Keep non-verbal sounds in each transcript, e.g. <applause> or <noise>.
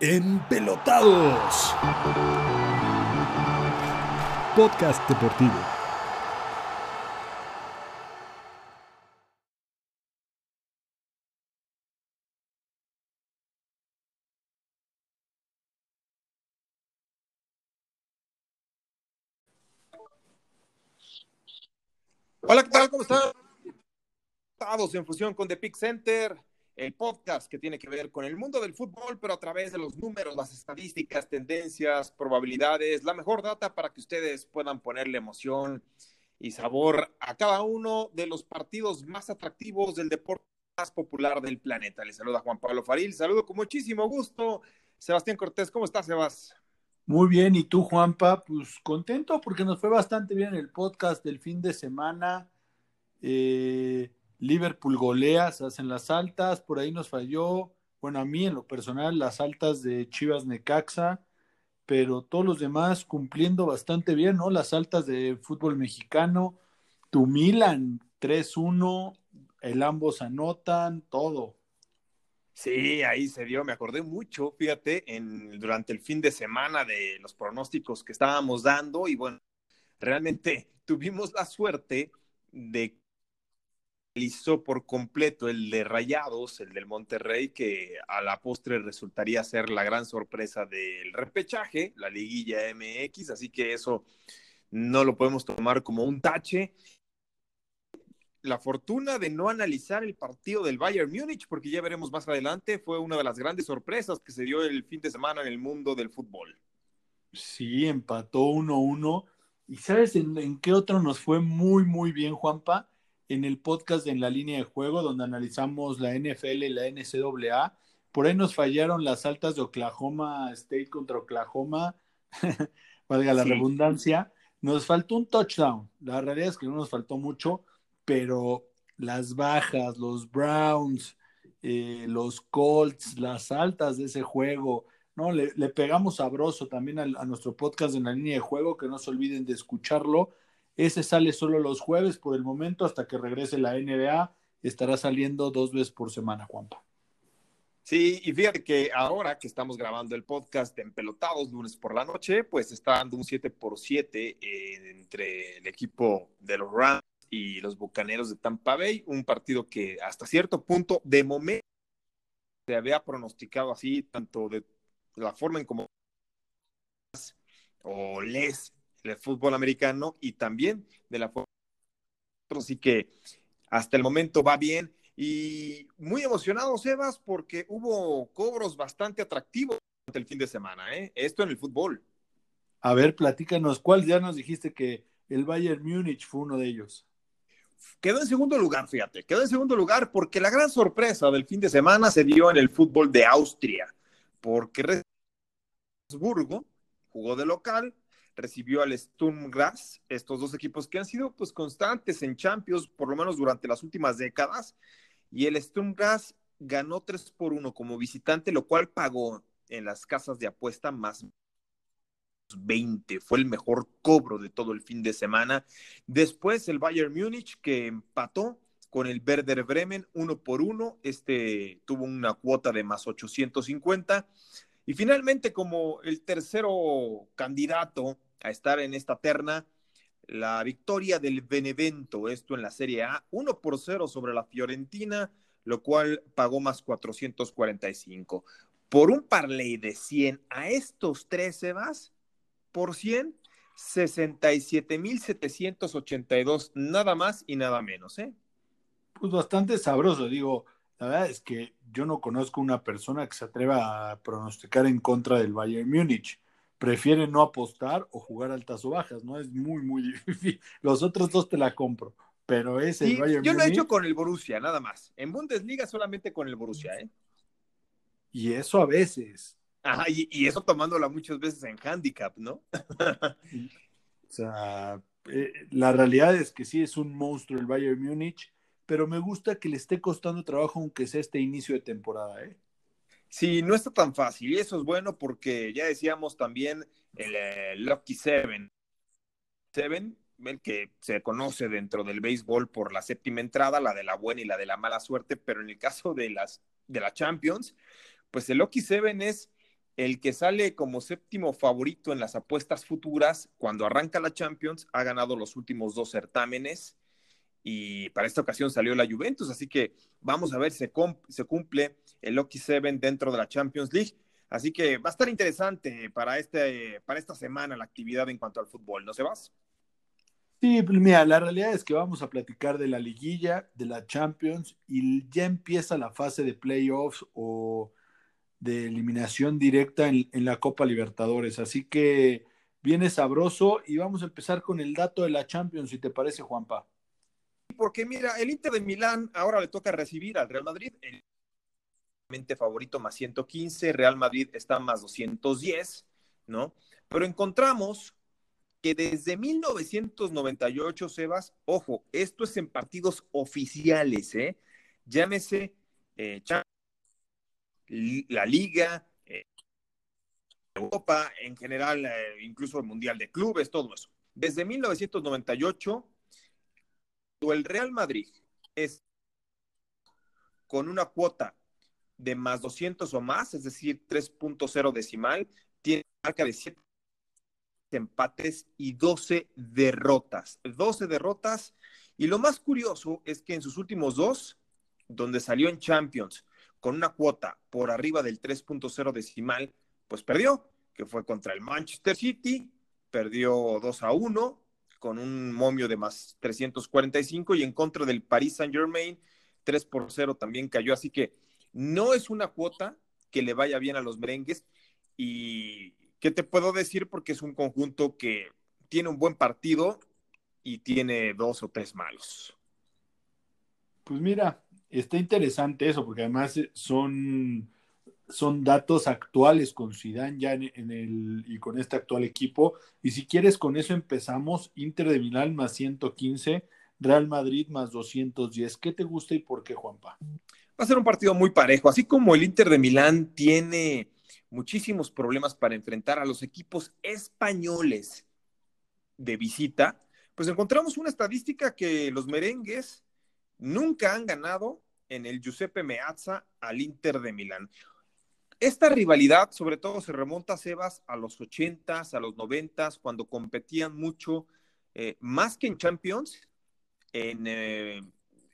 Empelotados. Podcast deportivo. Hola, ¿qué tal? ¿Cómo están? Estamos en fusión con The Pick Center, el podcast que tiene que ver con el mundo del fútbol, pero a través de los números, las estadísticas, tendencias, probabilidades, la mejor data para que ustedes puedan ponerle emoción y sabor a cada uno de los partidos más atractivos del deporte más popular del planeta. Les saluda Juan Pablo Faril, saludo con muchísimo gusto. Sebastián Cortés, ¿cómo estás, Sebas? Muy bien, ¿y tú, Juanpa? Pues contento porque nos fue bastante bien el podcast del fin de semana. Eh, Liverpool golea, se hacen las altas, por ahí nos falló, bueno, a mí en lo personal, las altas de Chivas Necaxa, pero todos los demás cumpliendo bastante bien, ¿no? Las altas de fútbol mexicano, tu Milan 3-1, el ambos anotan, todo. Sí, ahí se dio, me acordé mucho, fíjate, en, durante el fin de semana de los pronósticos que estábamos dando y bueno, realmente tuvimos la suerte de realizó por completo el de Rayados, el del Monterrey, que a la postre resultaría ser la gran sorpresa del repechaje, la liguilla MX, así que eso no lo podemos tomar como un tache. La fortuna de no analizar el partido del Bayern Múnich, porque ya veremos más adelante, fue una de las grandes sorpresas que se dio el fin de semana en el mundo del fútbol. Sí, empató 1-1. ¿Y sabes en, en qué otro nos fue muy, muy bien, Juanpa? En el podcast en la línea de juego, donde analizamos la NFL y la NCAA. Por ahí nos fallaron las altas de Oklahoma State contra Oklahoma, <laughs> valga la Sí. redundancia. Nos faltó un touchdown. La realidad es que no nos faltó mucho, pero las bajas, los Browns, eh, los Colts, las altas de ese juego, ¿no? Le, le pegamos sabroso también al- a, nuestro podcast en la línea de juego, que no se olviden de escucharlo. Ese sale solo los jueves por el momento, hasta que regrese la NBA. Estará saliendo dos veces por semana, Juanpa. Sí, y fíjate que ahora que estamos grabando el podcast de Empelotados lunes por la noche, pues está dando un 7 por 7 eh, entre el equipo de los Rams y los Bucaneros de Tampa Bay, un partido que hasta cierto punto de momento se había pronosticado así, tanto de la forma en como o les el fútbol americano y también de la forma así que hasta el momento va bien y muy emocionado, Sebas, porque hubo cobros bastante atractivos durante el fin de semana, ¿eh? Esto en el fútbol. A ver, platícanos, ¿cuál ya nos dijiste que el Bayern Múnich fue uno de ellos? Quedó en segundo lugar, fíjate, quedó en segundo lugar porque la gran sorpresa del fin de semana se dio en el fútbol de Austria, porque Salzburgo jugó de local, recibió al Sturm Graz, estos dos equipos que han sido pues constantes en Champions, por lo menos durante las últimas décadas, y el Sturm Graz ganó 3 por 1 como visitante, lo cual pagó en las casas de apuesta más 20, fue el mejor cobro de todo el fin de semana. Después el Bayern Múnich que empató con el Werder Bremen uno por uno, este tuvo una cuota de más 850. Y finalmente, como el tercero candidato a estar en esta terna, la victoria del Benevento, esto en la Serie A, 1 por 0 sobre la Fiorentina, lo cual pagó más 445. Por un parlay de 100 a estos tres, Sebas, por 100, 67,782, nada más y nada menos, ¿eh? Pues bastante sabroso, digo, la verdad es que yo no conozco una persona que se atreva a pronosticar en contra del Bayern Múnich. Prefiere no apostar o jugar altas o bajas, ¿no? Es muy, muy <laughs> difícil. Los otros dos te la compro, pero es el Sí, Bayern yo lo he hecho con el Borussia, nada más. En Bundesliga solamente con el Borussia, ¿eh? y eso a veces. Ajá, y, y eso tomándola muchas veces en handicap, ¿no? <laughs> O sea, eh, la realidad es que sí es un monstruo el Bayern Múnich, pero me gusta que le esté costando trabajo aunque sea este inicio de temporada, ¿eh? Sí, no está tan fácil. Y eso es bueno porque ya decíamos también el eh, Lucky Seven. Seven, el que se conoce dentro del béisbol por la séptima entrada, la de la buena y la de la mala suerte, pero en el caso de las de la Champions, pues el Lucky Seven es el que sale como séptimo favorito en las apuestas futuras cuando arranca la Champions ha ganado los últimos dos certámenes y para esta ocasión salió la Juventus, así que vamos a ver si se, se cumple el Lucky Seven dentro de la Champions League. Así que va a estar interesante para, este, para esta semana la actividad en cuanto al fútbol, ¿no se vas? Sí, pues mira, la realidad es que vamos a platicar de la liguilla, de la Champions y ya empieza la fase de playoffs o de eliminación directa en, en, la Copa Libertadores. Así que viene sabroso y vamos a empezar con el dato de la Champions, si te parece, Juanpa. Porque mira, el Inter de Milán ahora le toca recibir al Real Madrid, el favorito más 115, Real Madrid está más 210, ¿no? Pero encontramos que desde 1998, Sebas, ojo, esto es en partidos oficiales, ¿eh? Llámese eh, la Liga, eh, Europa, en general, eh, incluso el Mundial de Clubes, todo eso. Desde 1998, el Real Madrid es con una cuota de más 200 o más, es decir, 3.0 decimal, tiene marca de 7 empates y 12 derrotas. 12 derrotas. Y lo más curioso es que en sus últimos dos, donde salió en Champions con una cuota por arriba del 3.0 decimal, pues perdió, que fue contra el Manchester City, perdió 2 a 1 con un momio de más 345 y en contra del Paris Saint Germain, 3 por 0 también cayó. Así que no es una cuota que le vaya bien a los merengues. ¿Y qué te puedo decir? Porque es un conjunto que tiene un buen partido y tiene dos o tres malos. Pues mira, está interesante eso, porque además son, son datos actuales con Zidane ya en, el y con este actual equipo. Y si quieres, con eso empezamos. Inter de Milán más 115, Real Madrid más 210. ¿Qué te gusta y por qué, Juanpa? Va a ser un partido muy parejo. Así como el Inter de Milán tiene muchísimos problemas para enfrentar a los equipos españoles de visita, pues encontramos una estadística que los merengues nunca han ganado en el Giuseppe Meazza al Inter de Milán. Esta rivalidad, sobre todo, se remonta, Sebas, a los 80s, a los 90s, cuando competían mucho, eh, más que en Champions, en, eh,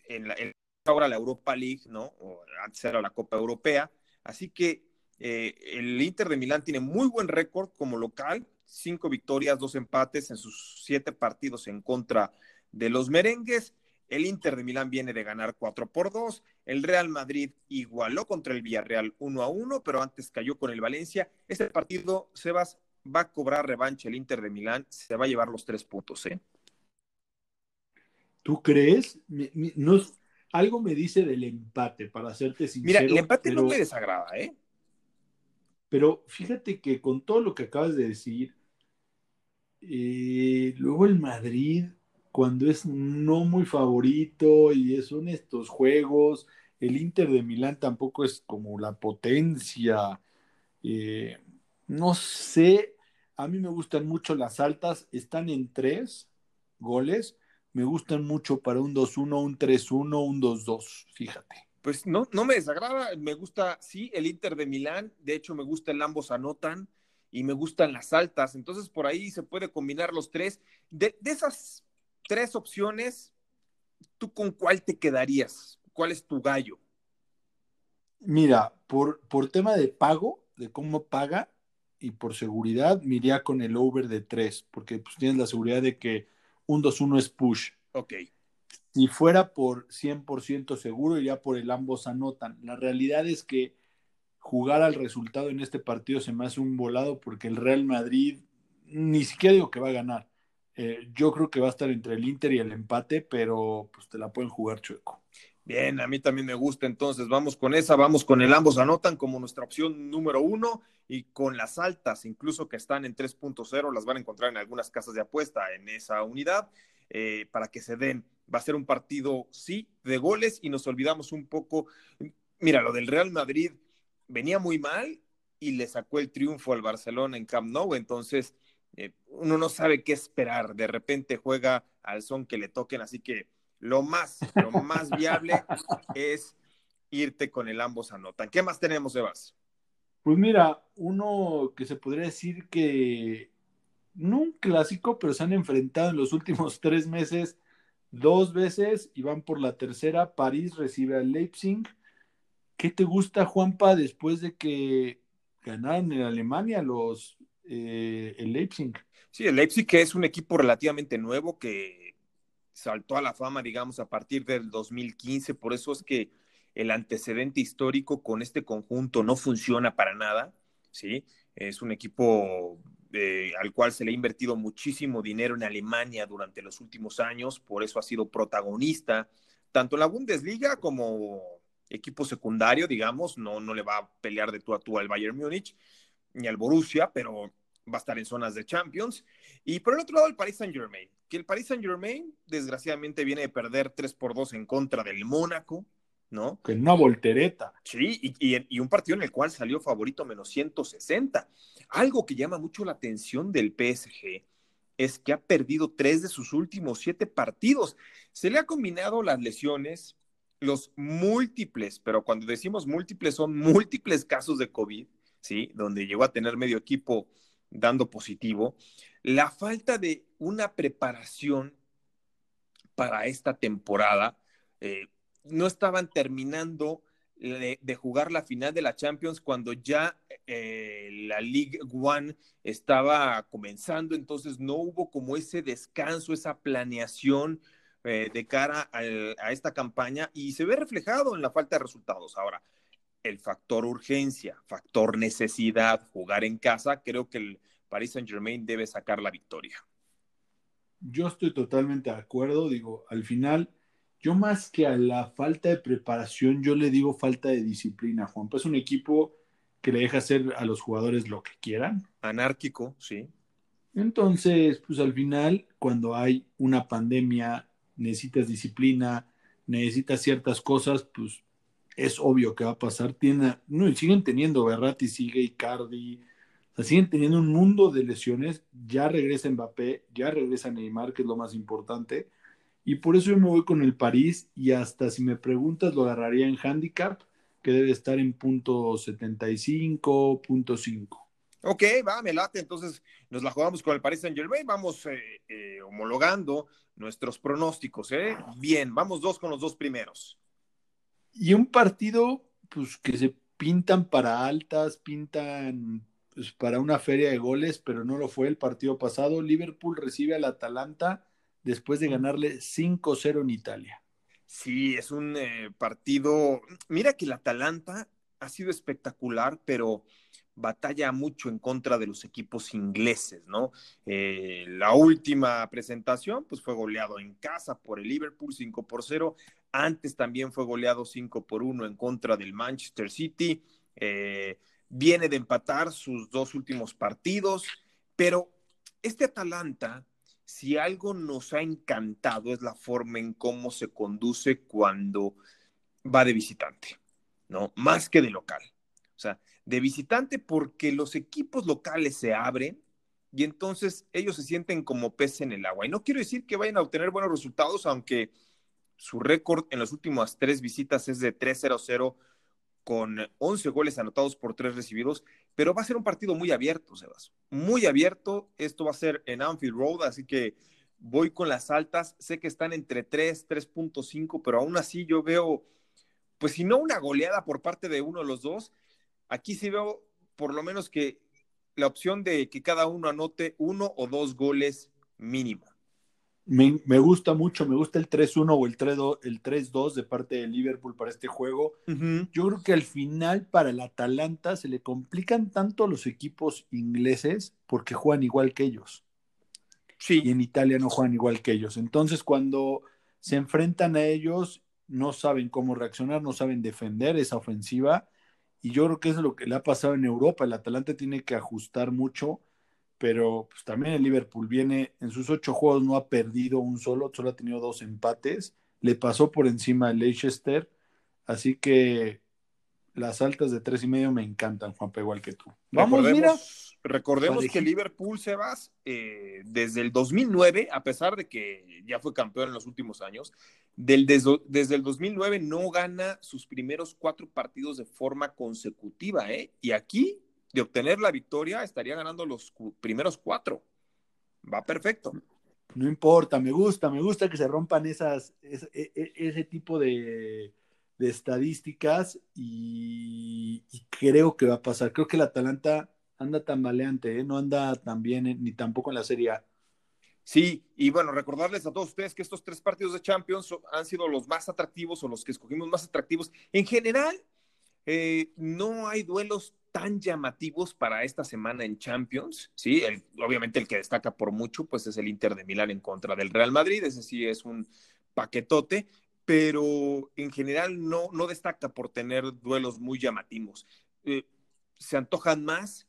en, la, en ahora la Europa League, ¿no? O antes era la Copa Europea. Así que eh, el Inter de Milán tiene muy buen récord como local, cinco victorias, dos empates en sus siete partidos en contra de los merengues. El Inter de Milán viene de ganar 4 por 2. El Real Madrid igualó contra el Villarreal 1 a 1, pero antes cayó con el Valencia. Este partido, Sebas, va a cobrar revancha el Inter de Milán. Se va a llevar los tres puntos, ¿eh? ¿Tú crees? No, algo me dice del empate, para hacerte sincero. Mira, el empate no me desagrada, ¿eh? Pero fíjate que con todo lo que acabas de decir, eh, luego el Madrid, cuando es no muy favorito y son estos juegos, el Inter de Milán tampoco es como la potencia. Eh, no sé, a mí me gustan mucho las altas, están en tres goles me gustan mucho para un 2-1, un 3-1, un 2-2, fíjate. Pues no, no me desagrada, me gusta, sí, el Inter de Milán, de hecho me gusta el ambos anotan y me gustan las altas, entonces por ahí se puede combinar los tres. De, de esas tres opciones, ¿tú con cuál te quedarías? ¿Cuál es tu gallo? Mira, por, por tema de pago, de cómo paga y por seguridad, me iría con el over de tres, porque pues tienes la seguridad de que un 2-1 es push. Ok. Si fuera por 100% seguro, iría por el ambos anotan. La realidad es que jugar al resultado en este partido se me hace un volado porque el Real Madrid, ni siquiera digo que va a ganar. Eh, yo creo que va a estar entre el Inter y el empate, pero pues te la pueden jugar chueco. Bien, a mí también me gusta, entonces vamos con esa, vamos con el ambos anotan como nuestra opción número uno y con las altas, incluso que están en 3.0, las van a encontrar en algunas casas de apuesta en esa unidad, eh, para que se den. Va a ser un partido, sí, de goles y nos olvidamos un poco, mira, lo del Real Madrid venía muy mal y le sacó el triunfo al Barcelona en Camp Nou, entonces eh, uno no sabe qué esperar, de repente juega al son que le toquen, así que lo más, lo más viable es irte con el ambos anotan. ¿Qué más tenemos, Evas? Pues mira, uno que se podría decir que no un clásico, pero se han enfrentado en los últimos <laughs> tres meses dos veces y van por la tercera. París recibe al Leipzig. ¿Qué te gusta, Juanpa, después de que ganaron en Alemania los eh, el Leipzig? Sí, el Leipzig que es un equipo relativamente nuevo que saltó a la fama, digamos, a partir del 2015. Por eso es que el antecedente histórico con este conjunto no funciona para nada. ¿sí? Es un equipo eh, al cual se le ha invertido muchísimo dinero en Alemania durante los últimos años, por eso ha sido protagonista tanto en la Bundesliga como equipo secundario, digamos, no, no le va a pelear de tú a tú al Bayern Múnich ni al Borussia, pero va a estar en zonas de Champions. Y por el otro lado, el Paris Saint Germain, que el Paris Saint Germain desgraciadamente viene de perder 3 por 2 en contra del Mónaco, ¿no? Que una voltereta. Sí, y, y, un partido en el cual salió favorito menos 160. Algo que llama mucho la atención del PSG es que ha perdido tres de sus últimos siete partidos. Se le ha combinado las lesiones, los múltiples, pero cuando decimos múltiples son múltiples casos de COVID, ¿sí? Donde llegó a tener medio equipo dando positivo. La falta de una preparación para esta temporada. Eh, no estaban terminando de, jugar la final de la Champions cuando ya eh, la League One estaba comenzando, entonces no hubo como ese descanso, esa planeación eh, de cara a esta campaña y se ve reflejado en la falta de resultados. Ahora, el factor urgencia, factor necesidad, jugar en casa, creo que el Paris Saint Germain debe sacar la victoria. Yo estoy totalmente de acuerdo, digo, al final yo más que a la falta de preparación, yo le digo falta de disciplina, Juan. Pues es un equipo que le deja hacer a los jugadores lo que quieran. Anárquico, sí. Entonces, pues al final, cuando hay una pandemia, necesitas disciplina, necesitas ciertas cosas, pues es obvio que va a pasar. Tiene, no, y siguen teniendo Berratti, sigue Icardi, o sea, siguen teniendo un mundo de lesiones. Ya regresa Mbappé, ya regresa Neymar, que es lo más importante. Y por eso yo me voy con el París y hasta si me preguntas lo agarraría en handicap, que debe estar en punto 75, punto 5. Ok, va, me late. Entonces nos la jugamos con el Paris Saint Germain. Vamos eh, eh, homologando nuestros pronósticos. ¿eh? Bien, vamos dos con los dos primeros. Y un partido, pues que se pintan para altas, pintan pues, para una feria de goles, pero no lo fue el partido pasado. Liverpool recibe al Atalanta después de ganarle 5-0 en Italia. Sí, es un eh, partido. Mira que el Atalanta ha sido espectacular, pero batalla mucho en contra de los equipos ingleses, ¿no? Eh, la última presentación, pues fue goleado en casa por el Liverpool 5 por 0. Antes también fue goleado 5 por 1 en contra del Manchester City. Eh, viene de empatar sus dos últimos partidos, pero este Atalanta si algo nos ha encantado es la forma en cómo se conduce cuando va de visitante, ¿no? Más que de local. O sea, de visitante porque los equipos locales se abren y entonces ellos se sienten como pez en el agua. Y no quiero decir que vayan a obtener buenos resultados, aunque su récord en las últimas tres visitas es de 3-0-0 con 11 goles anotados por tres recibidos, pero va a ser un partido muy abierto, Sebas. Muy abierto. Esto va a ser en Anfield Road, así que voy con las altas. Sé que están entre 3, 3.5, pero aún así yo veo, pues si no una goleada por parte de uno de los dos, aquí sí veo por lo menos que la opción de que cada uno anote uno o dos goles mínimo. Me, gusta mucho, me gusta el 3-1 o el 3-2 de parte de Liverpool para este juego. Yo creo que al final para el Atalanta se le complican tanto los equipos ingleses porque juegan igual que ellos. Sí. Y en Italia no juegan igual que ellos. Entonces cuando se enfrentan a ellos no saben cómo reaccionar, no saben defender esa ofensiva. Y yo creo que eso es lo que le ha pasado en Europa. El Atalanta tiene que ajustar mucho pero pues también el Liverpool viene, en sus ocho juegos no ha perdido un solo, solo ha tenido dos empates, le pasó por encima al Leicester, así que las altas de tres y medio me encantan, Juanpa, igual que tú. Vamos, mira. Recordemos que Liverpool, Sebas, eh, desde el 2009, a pesar de que ya fue campeón en los últimos años, del, desde, desde, el 2009 no gana sus primeros cuatro partidos de forma consecutiva, ¿eh? Y aquí, de obtener la victoria, estaría ganando los primeros cuatro. Va perfecto. No importa, me gusta, me gusta que se rompan esas, ese, e, ese tipo de, de estadísticas y, y, creo que va a pasar. Creo que el Atalanta anda tan valiente, ¿eh? no anda tan bien ni tampoco en la Serie A. Sí, y bueno, recordarles a todos ustedes que estos tres partidos de Champions han sido los más atractivos o los que escogimos más atractivos. En general, eh, no hay duelos tan llamativos para esta semana en Champions, ¿sí? obviamente el que destaca por mucho, pues es el Inter de Milán en contra del Real Madrid, ese sí es un paquetote, pero en general no, destaca por tener duelos muy llamativos. Eh, se antojan más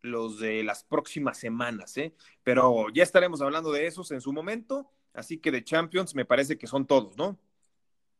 los de las próximas semanas, ¿eh? Pero ya estaremos hablando de esos en su momento, así que de Champions me parece que son todos, ¿no?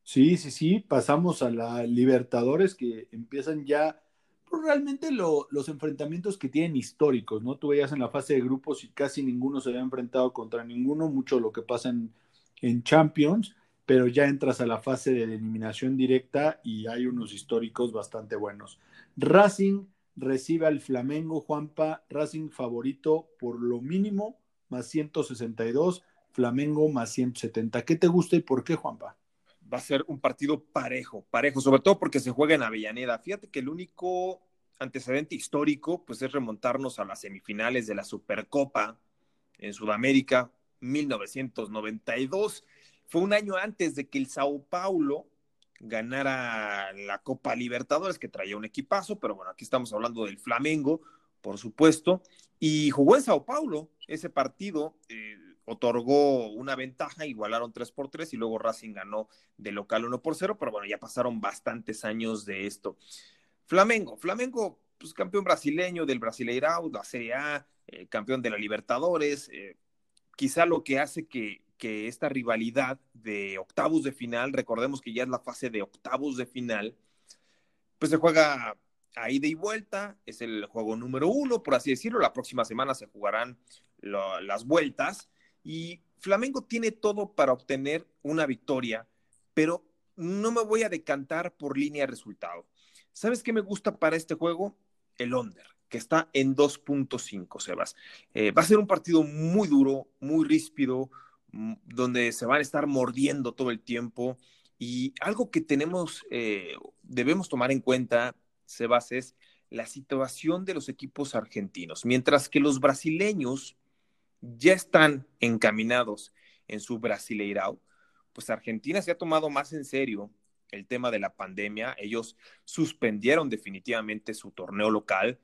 Sí, sí, sí, pasamos a la Libertadores que empiezan ya pues, realmente los enfrentamientos que tienen históricos, ¿no? Tú veías en la fase de grupos y casi ninguno se había enfrentado contra ninguno, mucho lo que pasa en, en Champions, pero ya entras a la fase de eliminación directa y hay unos históricos bastante buenos. Racing recibe al Flamengo, Juanpa, Racing favorito por lo mínimo, más 162, Flamengo más 170. ¿Qué te gusta y por qué, Juanpa? Va a ser un partido parejo, parejo, sobre todo porque se juega en Avellaneda. Fíjate que el único antecedente histórico, pues es remontarnos a las semifinales de la Supercopa en Sudamérica, 1992. Fue un año antes de que el Sao Paulo ganara la Copa Libertadores, que traía un equipazo, pero bueno, aquí estamos hablando del Flamengo, por supuesto, y jugó en Sao Paulo. Ese partido eh, otorgó una ventaja, igualaron 3 por 3 y luego Racing ganó de local 1 por 0, pero bueno, ya pasaron bastantes años de esto. Flamengo, Flamengo, pues campeón brasileño del Brasileirao, la Serie A, eh, campeón de la Libertadores, eh, quizá lo que hace que que esta rivalidad de octavos de final, recordemos que ya es la fase de octavos de final, pues se juega a ida y vuelta, es el juego número uno, por así decirlo, la próxima semana se jugarán las vueltas y Flamengo tiene todo para obtener una victoria, pero no me voy a decantar por línea de resultado. ¿Sabes qué me gusta para este juego? El under, que está en 2.5, Sebas. Eh, va a ser un partido muy duro, muy ríspido, donde se van a estar mordiendo todo el tiempo. Y algo que tenemos, eh, debemos tomar en cuenta, Sebas, es la situación de los equipos argentinos. Mientras que los brasileños ya están encaminados en su Brasileirao, pues Argentina se ha tomado más en serio el tema de la pandemia. Ellos suspendieron definitivamente su torneo local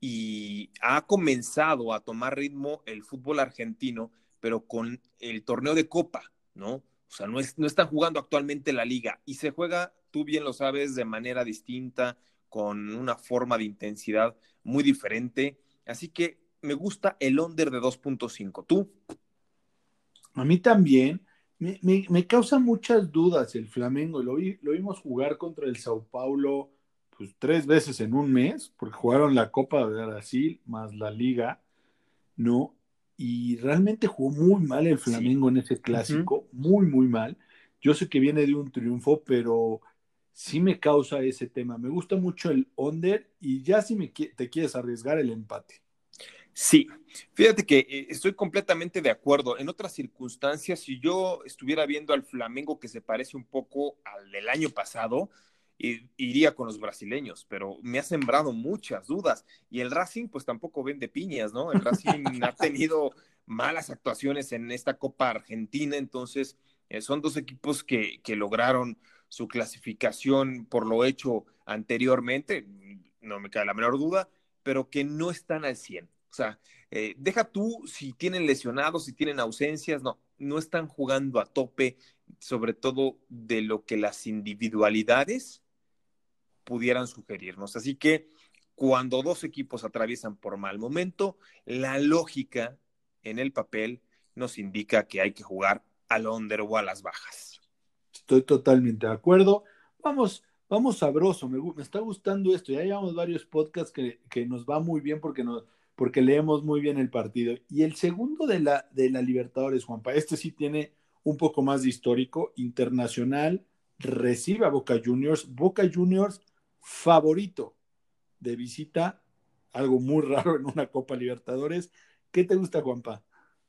y ha comenzado a tomar ritmo el fútbol argentino pero con el torneo de Copa, ¿no? O sea, no, es, no están jugando actualmente la liga y se juega, tú bien lo sabes, de manera distinta, con una forma de intensidad muy diferente. Así que me gusta el under de 2.5. ¿Tú? A mí también. Me, me, causa muchas dudas el Flamengo. Lo, lo vimos jugar contra el Sao Paulo pues tres veces en un mes, porque jugaron la Copa de Brasil más la Liga, ¿no? y realmente jugó muy mal el Flamengo en ese clásico, muy, muy mal. Yo sé que viene de un triunfo, pero sí me causa ese tema. Me gusta mucho el under y ya si me, te quieres arriesgar el empate. Sí, fíjate que eh, estoy completamente de acuerdo. En otras circunstancias, si yo estuviera viendo al Flamengo que se parece un poco al del año pasado, iría con los brasileños, pero me ha sembrado muchas dudas. Y el Racing, pues tampoco vende piñas, ¿no? El Racing ha tenido malas actuaciones en esta Copa Argentina, entonces eh, son dos equipos que, lograron su clasificación por lo hecho anteriormente, no me cae la menor duda, pero que no están al 100. O sea, eh, deja tú si tienen lesionados, si tienen ausencias, no, no están jugando a tope, sobre todo de lo que las individualidades pudieran sugerirnos. Así que cuando dos equipos atraviesan por mal momento, la lógica en el papel nos indica que hay que jugar al under o a las bajas. Estoy totalmente de acuerdo. Vamos, vamos sabroso, me, está gustando esto. Ya llevamos varios podcasts que, nos va muy bien porque nos, porque leemos muy bien el partido. Y el segundo de la, de la Libertadores, Juanpa, este sí tiene un poco más de histórico, internacional, recibe a Boca Juniors, Boca Juniors favorito de visita, algo muy <laughs> raro en una Copa Libertadores. ¿Qué te gusta, Juanpa?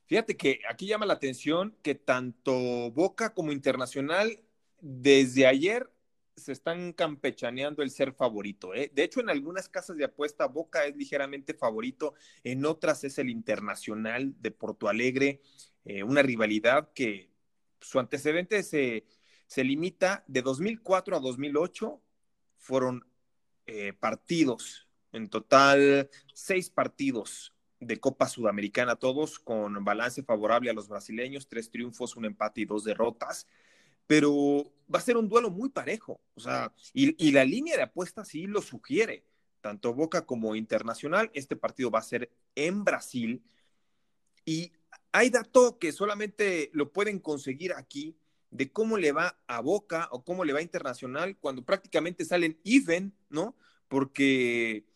Fíjate que aquí llama la atención que tanto Boca como Internacional desde ayer se están campechaneando el ser favorito. ¿eh? De hecho, en algunas casas de apuesta, Boca es ligeramente favorito, en otras es el Internacional de Porto Alegre, eh, una rivalidad que su antecedente se, se, limita de 2004 a 2008, fueron eh, partidos, en total seis partidos de Copa Sudamericana, todos con balance favorable a los brasileños, tres triunfos, un empate y dos derrotas pero va a ser un duelo muy parejo. O sea, y, la línea de apuestas sí lo sugiere, tanto Boca como Internacional. Este partido va a ser en Brasil. Y hay dato que solamente lo pueden conseguir aquí de cómo le va a Boca o cómo le va a Internacional cuando prácticamente salen even, ¿no? Porque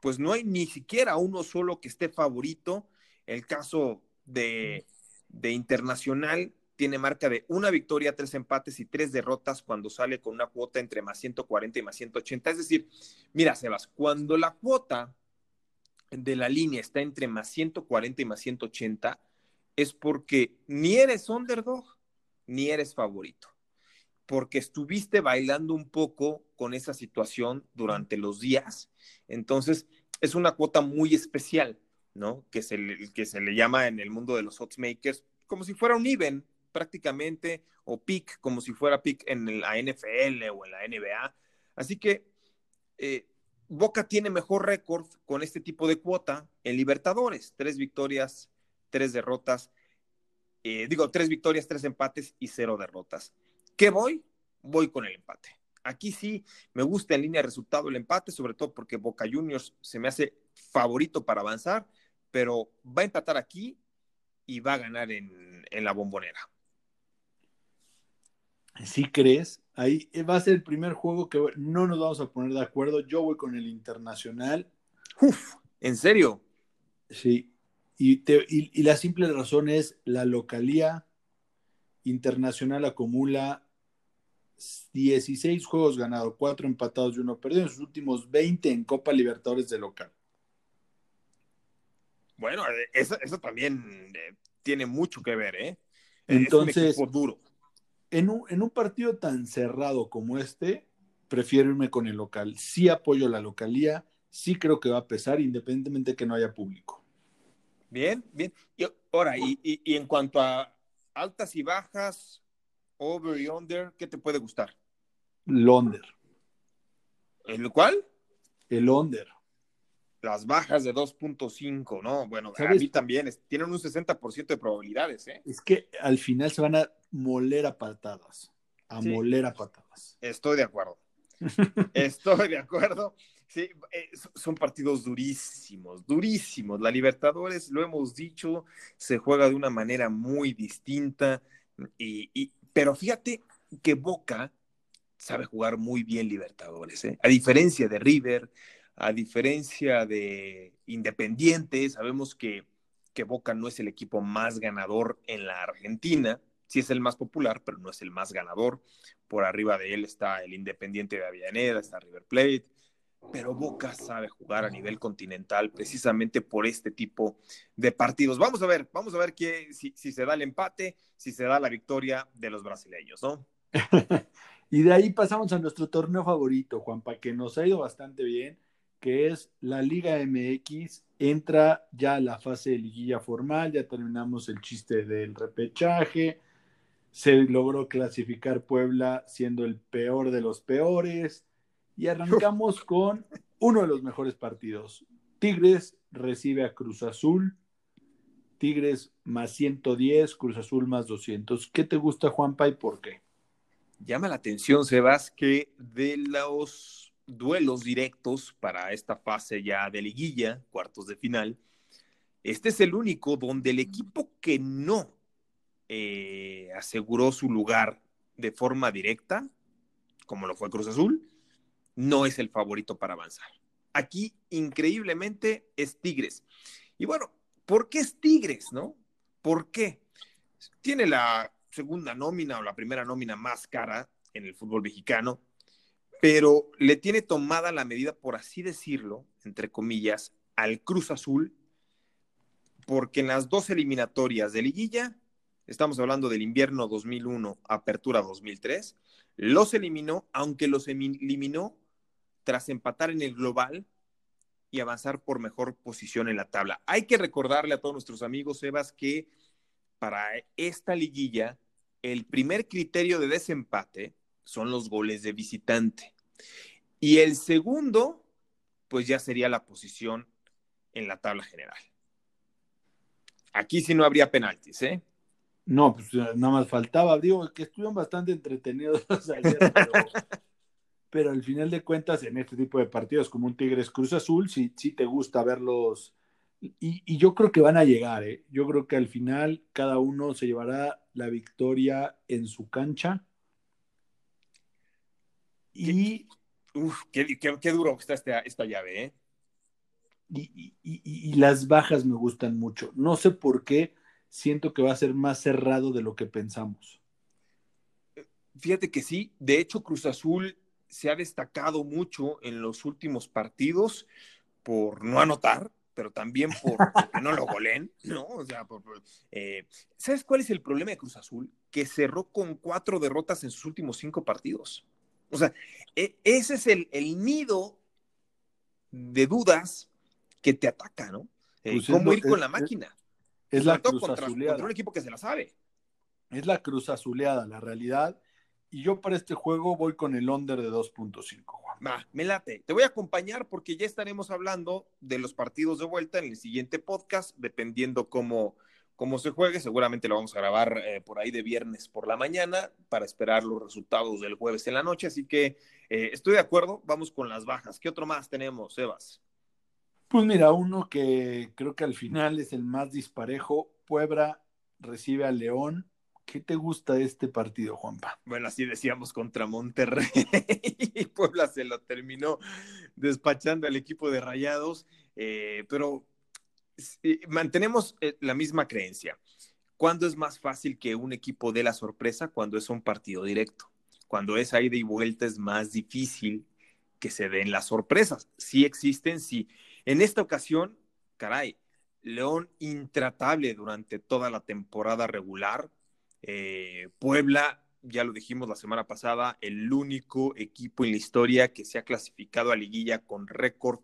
pues no hay ni siquiera uno solo que esté favorito. El caso de, de Internacional tiene marca de una victoria, tres empates y tres derrotas cuando sale con una cuota entre más 140 y más 180. Es decir, mira, Sebas, cuando la cuota de la línea está entre más 140 y más 180, es porque ni eres underdog ni eres favorito, porque estuviste bailando un poco con esa situación durante los días. Entonces, es una cuota muy especial, ¿no? Que se le, que se le llama en el mundo de los makers como si fuera un even, prácticamente, o pick, como si fuera pick en la NFL o en la NBA. Así que eh, Boca tiene mejor récord con este tipo de cuota en Libertadores, tres victorias, tres derrotas, eh, digo, tres victorias, tres empates y cero derrotas. ¿Qué voy? Voy con el empate. Aquí sí me gusta en línea de resultado el empate, sobre todo porque Boca Juniors se me hace favorito para avanzar, pero va a empatar aquí y va a ganar en, en la bombonera. Si crees, ahí va a ser el primer juego que no nos vamos a poner de acuerdo. Yo voy con el internacional. Uf, ¿en serio? Sí. Y, y, la simple razón es la localía internacional acumula 16 juegos ganados, 4 empatados y 1 perdido en sus últimos 20 en Copa Libertadores de local. Bueno, eh, eso, también eh, tiene mucho que ver, ¿eh? Entonces, es un duro en un, partido tan cerrado como este, prefiero irme con el local. Sí apoyo la localía, sí creo que va a pesar, independientemente de que no haya público. Bien, bien. Y ahora, y, en cuanto a altas y bajas, over y under, ¿qué te puede gustar? El under. ¿El cuál? El under. Las bajas de 2.5, ¿no? Bueno, a mí también tienen un 60% de probabilidades, ¿eh? Es que al final se van a moler a patadas. A moler a patadas. Estoy de acuerdo. <laughs> Estoy de acuerdo. Sí, eh, son partidos durísimos, durísimos. La Libertadores, lo hemos dicho, se juega de una manera muy distinta. Y, pero fíjate que Boca sabe jugar muy bien Libertadores. ¿eh? A diferencia de River, a diferencia de Independiente, sabemos que, que Boca no es el equipo más ganador en la Argentina sí es el más popular, pero no es el más ganador. Por arriba de él está el Independiente de Avellaneda, está River Plate, pero Boca sabe jugar a nivel continental precisamente por este tipo de partidos. Vamos a ver, vamos a ver qué, si, si se da el empate, si se da la victoria de los brasileños, ¿no? <laughs> y de ahí pasamos a nuestro torneo favorito, Juanpa, que nos ha ido bastante bien, que es la Liga MX. Entra ya la fase de liguilla formal, ya terminamos el chiste del repechaje, se logró clasificar Puebla siendo el peor de los peores y arrancamos con uno de los mejores partidos. Tigres recibe a Cruz Azul. Tigres más 110, Cruz Azul más 200. ¿Qué te gusta, Juanpa, y por qué? Llama la atención, Sebas, que de los duelos directos para esta fase ya de liguilla, cuartos de final, este es el único donde el equipo que no eh, aseguró su lugar de forma directa, como lo fue Cruz Azul, no es el favorito para avanzar. Aquí, increíblemente, es Tigres. Y bueno, ¿por qué es Tigres, no? ¿Por qué? Tiene la segunda nómina o la primera nómina más cara en el fútbol mexicano, pero le tiene tomada la medida, por así decirlo, entre comillas, al Cruz Azul, porque en las dos eliminatorias de liguilla, estamos hablando del invierno 2001, apertura 2003, los eliminó, aunque los eliminó tras empatar en el global y avanzar por mejor posición en la tabla. Hay que recordarle a todos nuestros amigos, Sebas, que para esta liguilla, el primer criterio de desempate son los goles de visitante. Y el segundo, pues ya sería la posición en la tabla general. Aquí sí no habría penaltis, ¿eh? No, pues nada más faltaba. Digo que estuvieron bastante entretenidos <laughs> ayer, pero, pero, al final de cuentas, en este tipo de partidos como un Tigres Cruz Azul, sí, sí te gusta verlos. Y, y yo creo que van a llegar, ¿eh? Yo creo que al final cada uno se llevará la victoria en su cancha. Y. Uf, qué, qué, duro está esta, esta llave, ¿eh? Y, y, y, las bajas me gustan mucho. No sé por qué siento que va a ser más cerrado de lo que pensamos. Fíjate que sí, de hecho Cruz Azul se ha destacado mucho en los últimos partidos por no anotar, pero también por <laughs> que no lo golen, ¿no? O sea, eh, ¿sabes cuál es el problema de Cruz Azul? Que cerró con cuatro derrotas en sus últimos cinco partidos. O sea, e, ese es el, el nido de dudas que te ataca, ¿no? Eh, pues ¿Cómo ir con la máquina? Es, la cruz contra, contra, un equipo que se la sabe. Es la cruz azuleada, la realidad. Y yo para este juego voy con el under de 2.5, Juan. Va, me late. Te voy a acompañar porque ya estaremos hablando de los partidos de vuelta en el siguiente podcast, dependiendo cómo, cómo se juegue. Seguramente lo vamos a grabar eh, por ahí de viernes por la mañana para esperar los resultados del jueves en la noche. Así que eh, estoy de acuerdo. Vamos con las bajas. ¿Qué otro más tenemos, Sebas? Pues mira, uno que creo que al final es el más disparejo. Puebla recibe a León. ¿Qué te gusta de este partido, Juanpa? Bueno, así decíamos contra Monterrey. <laughs> y Puebla se lo terminó despachando al equipo de Rayados. Eh, pero mantenemos eh, la misma creencia. ¿Cuándo es más fácil que un equipo dé la sorpresa? Cuando es un partido directo. Cuando es ida y vuelta es más difícil que se den las sorpresas. Sí existen, sí. En esta ocasión, caray, León intratable durante toda la temporada regular. Eh, Puebla, ya lo dijimos la semana pasada, el único equipo en la historia que se ha clasificado a liguilla con récord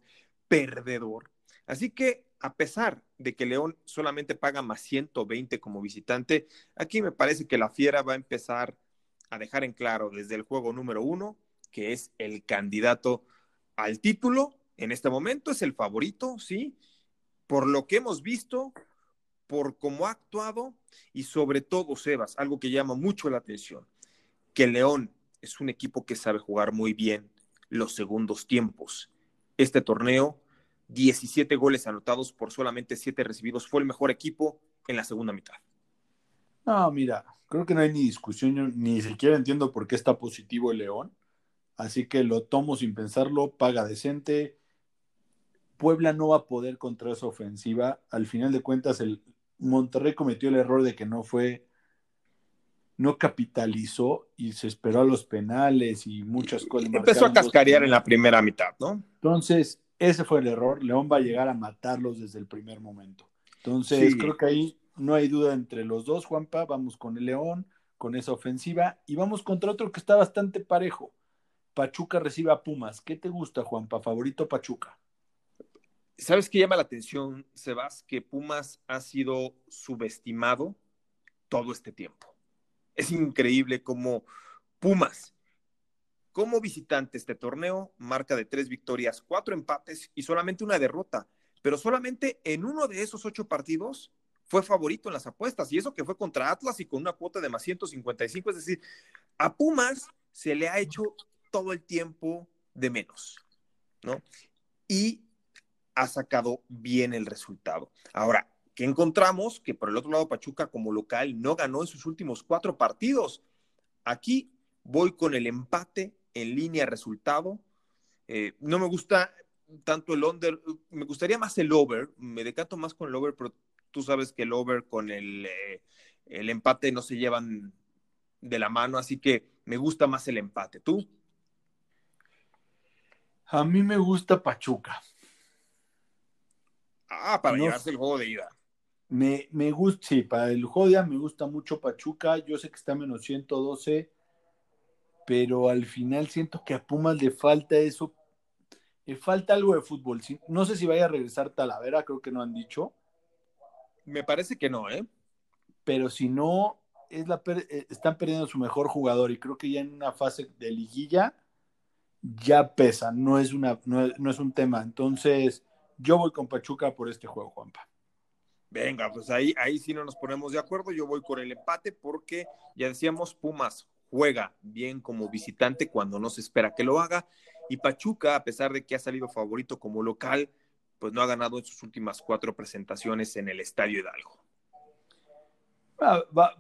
perdedor. Así que a pesar de que León solamente paga más 120 como visitante, aquí me parece que la Fiera va a empezar a dejar en claro desde el juego número uno que es el candidato al título en este momento es el favorito, ¿sí? Por lo que hemos visto, por cómo ha actuado y sobre todo, Sebas, algo que llama mucho la atención, que León es un equipo que sabe jugar muy bien los segundos tiempos. Este torneo, 17 goles anotados por solamente 7 recibidos, fue el mejor equipo en la segunda mitad. No, mira, creo que no hay ni discusión, ni siquiera entiendo por qué está positivo el León. Así que lo tomo sin pensarlo, paga decente, Puebla no va a poder contra esa ofensiva. Al final de cuentas, el Monterrey cometió el error de que no fue, no capitalizó y se esperó a los penales y muchas cosas. Empezó a cascarear en la primera mitad, ¿no? Entonces, ese fue el error. León va a llegar a matarlos desde el primer momento. Entonces, creo que ahí no hay duda entre los dos, Juanpa. Vamos con el León, con esa ofensiva, y vamos contra otro que está bastante parejo. Pachuca recibe a Pumas. ¿Qué te gusta, Juanpa? Favorito Pachuca. ¿Sabes qué llama la atención, Sebas? Que Pumas ha sido subestimado todo este tiempo. Es increíble cómo Pumas, como visitante este torneo, marca de tres victorias, cuatro empates y solamente una derrota. Pero solamente en uno de esos ocho partidos fue favorito en las apuestas. Y eso que fue contra Atlas y con una cuota de más 155. Es decir, a Pumas se le ha hecho todo el tiempo de menos, ¿no? Y ha sacado bien el resultado. Ahora, ¿qué encontramos? Que por el otro lado Pachuca como local no ganó en sus últimos cuatro partidos. Aquí voy con el empate en línea resultado. Eh, no me gusta tanto el under, me gustaría más el over, me decanto más con el over, pero tú sabes que el over con el, eh, el empate no se llevan de la mano, así que me gusta más el empate. ¿Tú? A mí me gusta Pachuca. Ah, para No llevarse el juego de ida. Me, me gusta, sí, para el Jodia me gusta mucho Pachuca. Yo sé que está menos 112, pero al final siento que a Pumas le falta eso. Le falta algo de fútbol. No sé si vaya a regresar Talavera, creo que no han dicho. Me parece que no, ¿eh? Pero si no, es la per- eh, están perdiendo su mejor jugador y creo que ya en una fase de liguilla ya pesa, no es, una, no no es un tema. Entonces, yo voy con Pachuca por este juego, Juanpa. Venga, pues ahí, ahí sí no nos ponemos de acuerdo. Yo voy con el empate porque ya decíamos, Pumas juega bien como visitante cuando no se espera que lo haga. Y Pachuca, a pesar de que ha salido favorito como local, pues no ha ganado en sus últimas cuatro presentaciones en el Estadio Hidalgo. Va, va-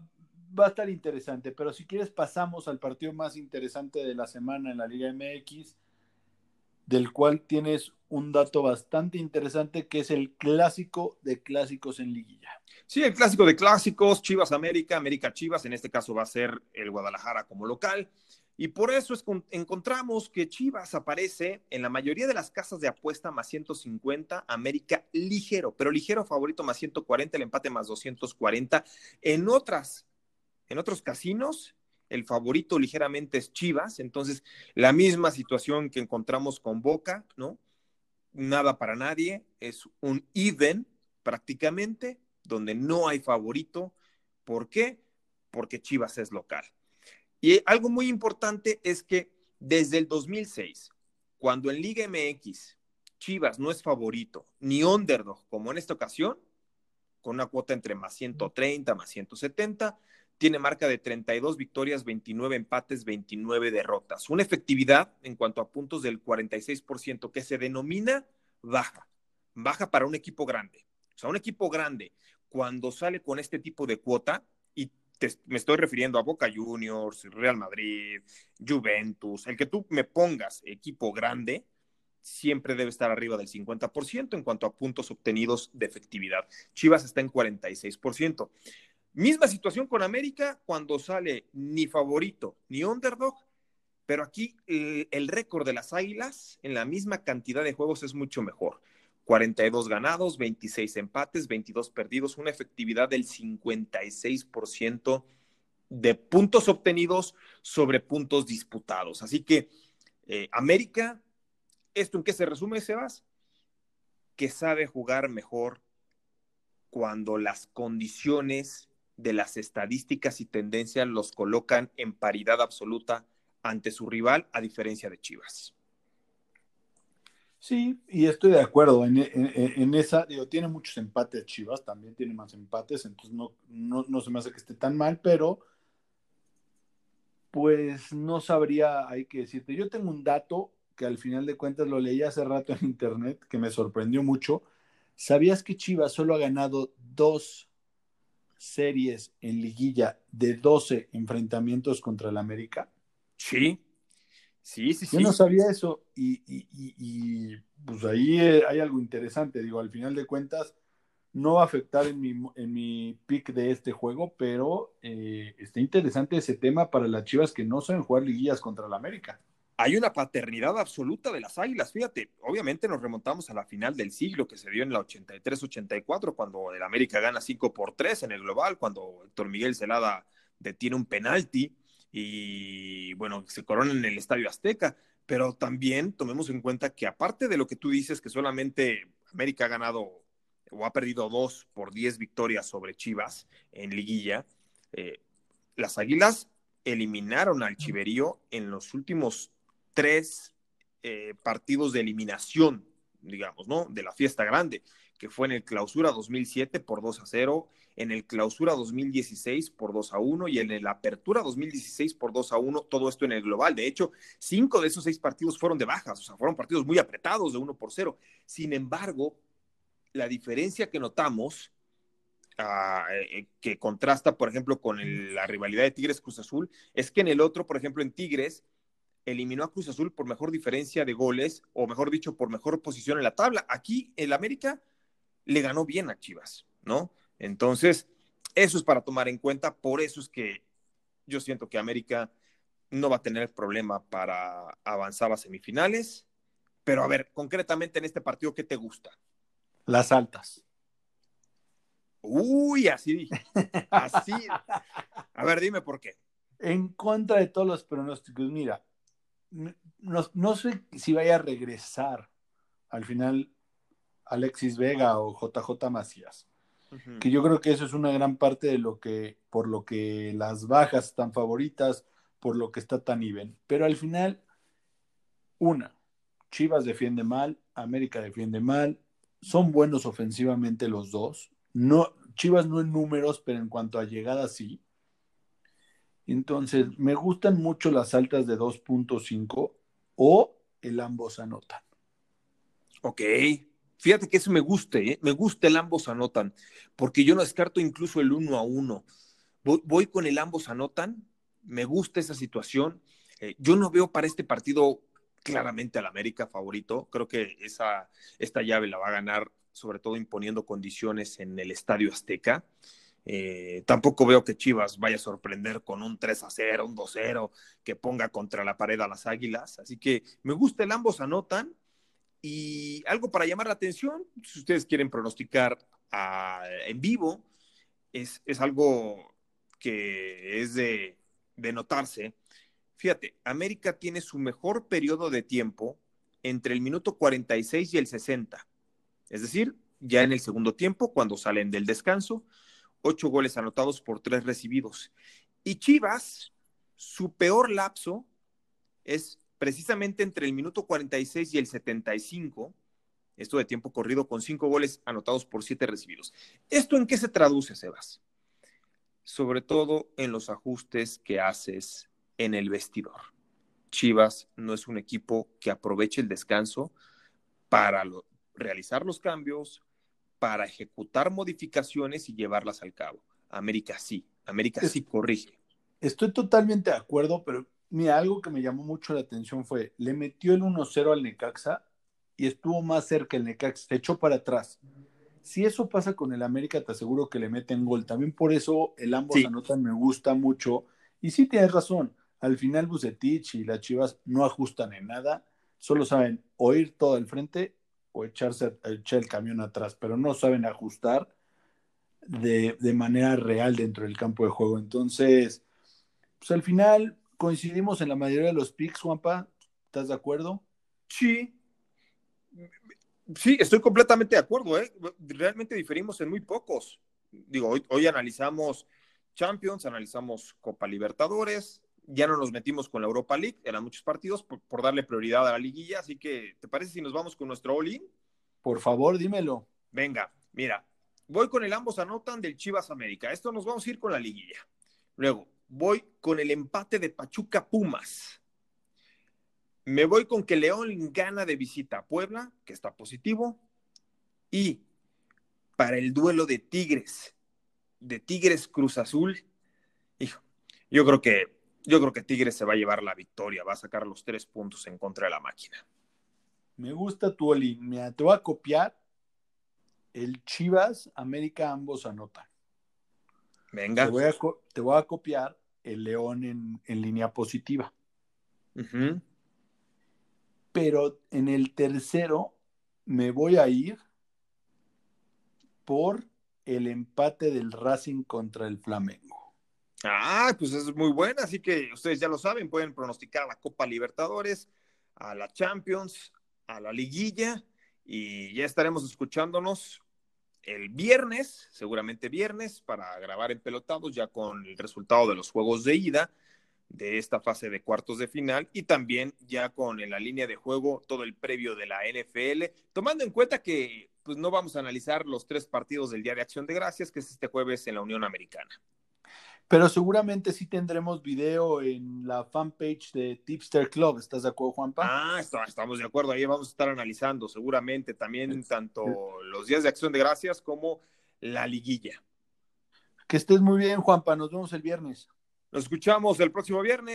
va a estar interesante, pero si quieres pasamos al partido más interesante de la semana en la Liga MX, del cual tienes un dato bastante interesante que es el clásico de clásicos en liguilla. Sí, el clásico de clásicos, Chivas América, América Chivas, en este caso va a ser el Guadalajara como local. Y por eso es con- encontramos que Chivas aparece en la mayoría de las casas de apuesta más 150, América ligero, pero ligero favorito más 140, el empate más 240. En otras, en otros casinos, el favorito ligeramente es Chivas, entonces la misma situación que encontramos con Boca, ¿no? Nada para nadie, es un even prácticamente, donde no hay favorito. ¿Por qué? Porque Chivas es local. Y algo muy importante es que desde el 2006, cuando en Liga MX Chivas no es favorito ni underdog, como en esta ocasión, con una cuota entre más 130, más 170, tiene marca de 32 victorias, 29 empates, 29 derrotas. Una efectividad en cuanto a puntos del 46% que se denomina baja. Baja para un equipo grande. O sea, un equipo grande, cuando sale con este tipo de cuota, y me estoy refiriendo a Boca Juniors, Real Madrid, Juventus, el que tú me pongas equipo grande, siempre debe estar arriba del 50% en cuanto a puntos obtenidos de efectividad. Chivas está en 46%. Misma situación con América cuando sale ni favorito ni underdog, pero aquí el, el récord de las Águilas en la misma cantidad de juegos es mucho mejor. 42 ganados, 26 empates, 22 perdidos, una efectividad del 56% de puntos obtenidos sobre puntos disputados. Así que eh, América, ¿esto en qué se resume, Sebas? Que sabe jugar mejor cuando las condiciones de las estadísticas y tendencias los colocan en paridad absoluta ante su rival, a diferencia de Chivas. Sí, y estoy de acuerdo en, esa. Digo, tiene muchos empates Chivas, también tiene más empates, entonces no, no, no se me hace que esté tan mal, pero pues no sabría, hay que decirte. Yo tengo un dato que al final de cuentas lo leí hace rato en internet, que me sorprendió mucho. ¿Sabías que Chivas solo ha ganado dos series en liguilla de 12 enfrentamientos contra el América? Sí, sí, sí, sí. Yo no sabía eso y, y- y- y, pues ahí eh, hay algo interesante. Digo, al final de cuentas no va a afectar en mi, en mi pick de este juego, pero eh, está interesante ese tema para las Chivas que no saben jugar liguillas contra el América. Hay una paternidad absoluta de las Águilas, fíjate, obviamente nos remontamos a la final del siglo que se dio en la 83-84, cuando el América gana 5 por 3 en el global, cuando Héctor Miguel Celada detiene un penalti y bueno, se corona en el Estadio Azteca, pero también tomemos en cuenta que aparte de lo que tú dices, que solamente América ha ganado o ha perdido 2 por 10 victorias sobre Chivas en liguilla, eh, las Águilas eliminaron al Chiverío en los últimos tres eh, partidos de eliminación, digamos, ¿no? De la fiesta grande, que fue en el clausura 2007 por 2 a 0, en el clausura 2016 por 2 a 1 y en el apertura 2016 por 2 a 1, todo esto en el global. De hecho, cinco de esos seis partidos fueron de bajas, o sea, fueron partidos muy apretados de 1 por 0. Sin embargo, la diferencia que notamos Uh, eh, que contrasta, por ejemplo, con la rivalidad de Tigres Cruz Azul, es que en el otro, por ejemplo, en Tigres, eliminó a Cruz Azul por mejor diferencia de goles, o mejor dicho, por mejor posición en la tabla. Aquí el América le ganó bien a Chivas, ¿no? Entonces, eso es para tomar en cuenta, por eso es que yo siento que América no va a tener problema para avanzar a semifinales. Pero a ver, concretamente en este partido, ¿qué te gusta? Las altas. Uy, así dije. Así. <laughs> A ver, dime por qué. En contra de todos los pronósticos, mira, no, no sé si vaya a regresar al final Alexis Vega o JJ Macías. Que yo creo que eso es una gran parte de lo que, por lo que las bajas están favoritas, por lo que está tan even. Pero al final, una, Chivas defiende mal, América defiende mal, son buenos ofensivamente los dos. No, Chivas no en números, pero en cuanto a llegada sí. Entonces, me gustan mucho las altas de 2.5 o el ambos anotan. Ok, fíjate que eso me gusta, ¿eh? me gusta el ambos anotan, porque yo no descarto incluso el uno a uno. Voy, con el ambos anotan, me gusta esa situación. Eh, yo no veo para este partido claramente al América favorito. Creo que esa, esta llave la va a ganar, sobre todo imponiendo condiciones en el Estadio Azteca. Eh, tampoco veo que Chivas vaya a sorprender con un 3 a 0, un 2 0, que ponga contra la pared a las águilas. Así que me gusta el ambos anotan. Y algo para llamar la atención, si ustedes quieren pronosticar en vivo, es, es, algo que es de, de notarse. Fíjate, América tiene su mejor periodo de tiempo entre el minuto 46 y el 60. Es decir, ya en el segundo tiempo, cuando salen del descanso, ocho goles anotados por tres recibidos. Y Chivas, su peor lapso es precisamente entre el minuto 46 y el 75, esto de tiempo corrido, con cinco goles anotados por siete recibidos. ¿Esto en qué se traduce, Sebas? Sobre todo en los ajustes que haces en el vestidor. Chivas no es un equipo que aproveche el descanso para realizar los cambios, para ejecutar modificaciones y llevarlas al cabo. América sí, América sí corrige. Estoy totalmente de acuerdo, pero mira, algo que me llamó mucho la atención fue, le metió el 1-0 al Necaxa y estuvo más cerca el Necaxa, se echó para atrás. Si eso pasa con el América, te aseguro que le meten gol. También por eso el ambos anotan me gusta mucho. Y sí tienes razón, al final Bucetich y las Chivas no ajustan en nada, solo saben oír todo el frente o echarse, echar el camión atrás, pero no saben ajustar de, manera real dentro del campo de juego. Entonces, pues al final coincidimos en la mayoría de los picks, Juanpa. ¿Estás de acuerdo? Sí. Sí, estoy completamente de acuerdo. ¿eh? Realmente diferimos en muy pocos. Digo, hoy analizamos Champions, analizamos Copa Libertadores, ya no nos metimos con la Europa League, eran muchos partidos por, darle prioridad a la liguilla, así que, ¿te parece si nos vamos con nuestro all-in? Por favor, dímelo. Venga, mira, voy con el ambos anotan del Chivas América. Esto nos vamos a ir con la liguilla. Luego, voy con el empate de Pachuca Pumas. Me voy con que León gana de visita a Puebla, que está positivo. Y para el duelo de Tigres, de Tigres Cruz Azul, hijo, yo creo que yo creo que Tigres se va a llevar la victoria, va a sacar los tres puntos en contra de la máquina. Me gusta tu Oli. te voy a copiar. El Chivas, América, ambos anotan. Venga. Te voy a, copiar el León en, línea positiva. Pero en el tercero me voy a ir por el empate del Racing contra el Flamengo. Ah, pues es muy buena, así que ustedes ya lo saben, pueden pronosticar a la Copa Libertadores, a la Champions, a la liguilla y ya estaremos escuchándonos el viernes, seguramente viernes, para grabar en pelotados ya con el resultado de los juegos de ida de esta fase de cuartos de final y también ya con en la línea de juego todo el previo de la NFL, tomando en cuenta que pues no vamos a analizar los tres partidos del Día de Acción de Gracias, que es este jueves en la Unión Americana. Pero seguramente sí tendremos video en la fanpage de Tipster Club. ¿Estás de acuerdo, Juanpa? Ah, estamos de acuerdo. Ahí vamos a estar analizando seguramente también tanto los días de acción de gracias como la liguilla. Que estés muy bien, Juanpa. Nos vemos el viernes. Nos escuchamos el próximo viernes.